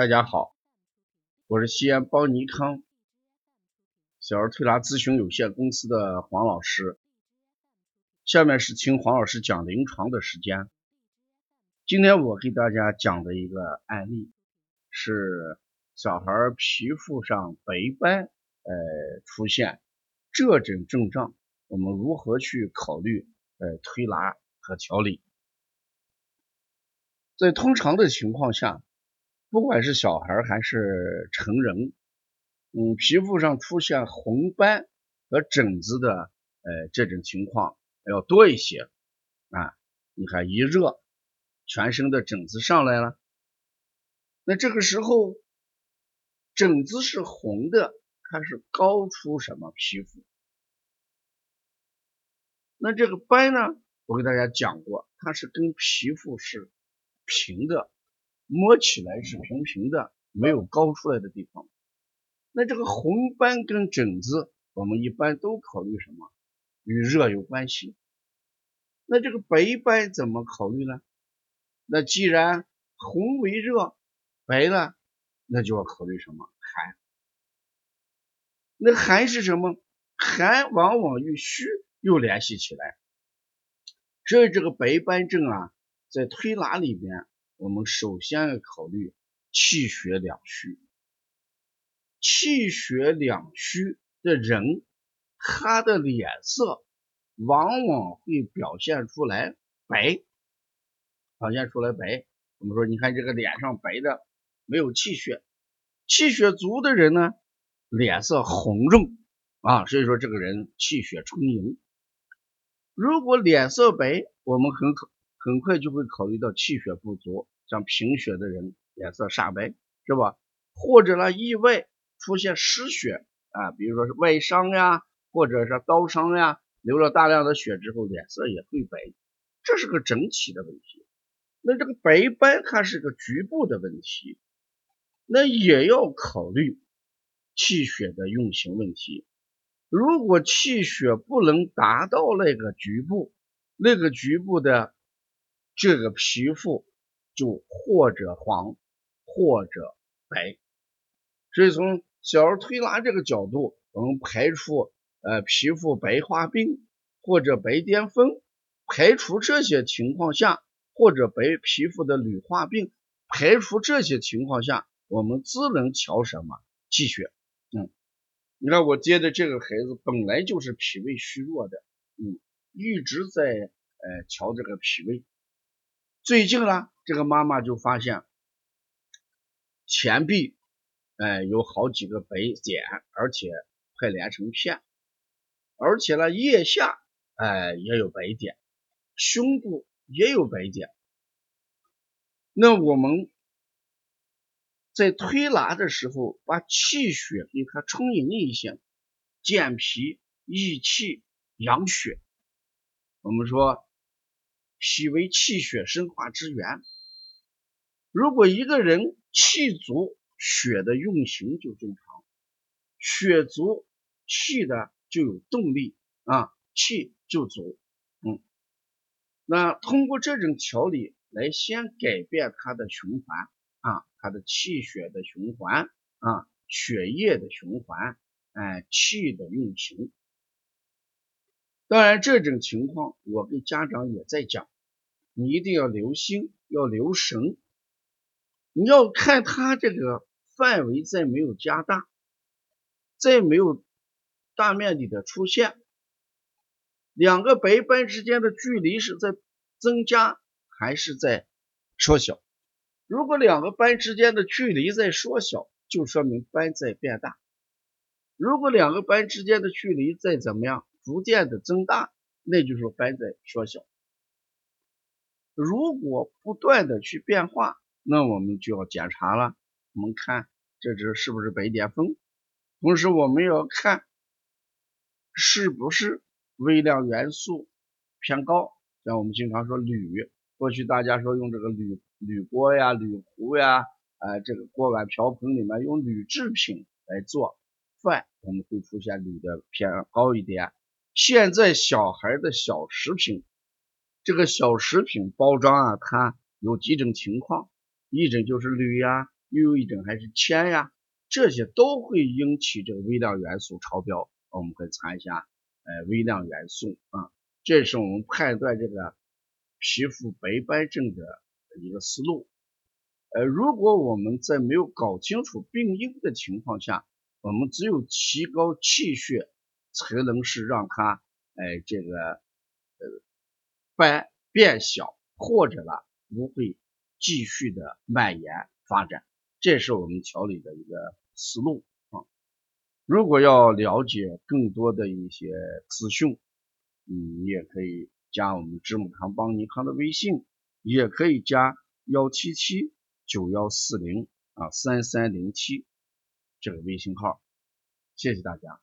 大家好，我是西安邦尼康小儿推拿咨询有限公司的黄老师。下面是听黄老师讲临床的时间。今天我给大家讲的一个案例是小孩皮肤上白斑，呃，出现这种症状，我们如何去考虑呃推拿和调理？在通常的情况下。不管是小孩还是成人，嗯，皮肤上出现红斑和疹子的，呃，这种情况要多一些啊。你看一热，全身的疹子上来了，那这个时候疹子是红的，它是高出什么皮肤？那这个斑呢？我给大家讲过，它是跟皮肤是平的。摸起来是平平的，没有高出来的地方。那这个红斑跟疹子，我们一般都考虑什么？与热有关系。那这个白斑怎么考虑呢？那既然红为热，白呢，那就要考虑什么？寒。那寒是什么？寒往往与虚又联系起来。所以这个白斑症啊，在推拿里边。我们首先要考虑气血两虚，气血两虚的人，他的脸色往往会表现出来白，表现出来白。我们说，你看这个脸上白的没有气血，气血足的人呢，脸色红润啊，所以说这个人气血充盈。如果脸色白，我们很可。很快就会考虑到气血不足，像贫血的人脸色煞白，是吧？或者呢，意外出现失血啊，比如说是外伤呀，或者是刀伤呀，流了大量的血之后，脸色也会白，这是个整体的问题。那这个白斑它是个局部的问题，那也要考虑气血的运行问题。如果气血不能达到那个局部，那个局部的。这个皮肤就或者黄或者白，所以从小儿推拿这个角度，我们排除呃皮肤白化病或者白癜风，排除这些情况下，或者白皮肤的铝化病，排除这些情况下，我们只能调什么气血。嗯，你看我接的这个孩子本来就是脾胃虚弱的，嗯，一直在呃调这个脾胃。最近呢，这个妈妈就发现前臂哎有好几个白点，而且快连成片，而且呢腋下哎也有白点，胸部也有白点。那我们在推拿的时候，把气血给它充盈一些，健脾益气养血。我们说。脾为气血生化之源，如果一个人气足，血的运行就正常，血足，气的就有动力啊，气就足，嗯，那通过这种调理来先改变它的循环啊，它的气血的循环啊，血液的循环，哎，气的运行。当然，这种情况我跟家长也在讲，你一定要留心，要留神。你要看他这个范围再没有加大，再没有大面积的出现，两个白斑之间的距离是在增加还是在缩小？如果两个斑之间的距离在缩小，就说明斑在变大；如果两个斑之间的距离在怎么样？逐渐的增大，那就是斑在缩小。如果不断的去变化，那我们就要检查了。我们看这只是不是白癜风，同时我们要看是不是微量元素偏高。像我们经常说铝，过去大家说用这个铝铝锅呀、铝壶呀，啊，这个锅碗瓢盆里面用铝制品来做饭，我们会出现铝的偏高一点。现在小孩的小食品，这个小食品包装啊，它有几种情况，一种就是铝呀，又有一种还是铅呀，这些都会引起这个微量元素超标。我们可以查一下，呃，微量元素啊，这是我们判断这个皮肤白斑症的一个思路。呃，如果我们在没有搞清楚病因的情况下，我们只有提高气血，才能是让它，哎，这个斑变小，或者呢不会继续的蔓延发展，这是我们调理的一个思路啊。如果要了解更多的一些资讯，嗯，你也可以加我们知母堂帮尼康的微信，也可以加幺七七。九幺四零啊三三零七这个微信号，谢谢大家。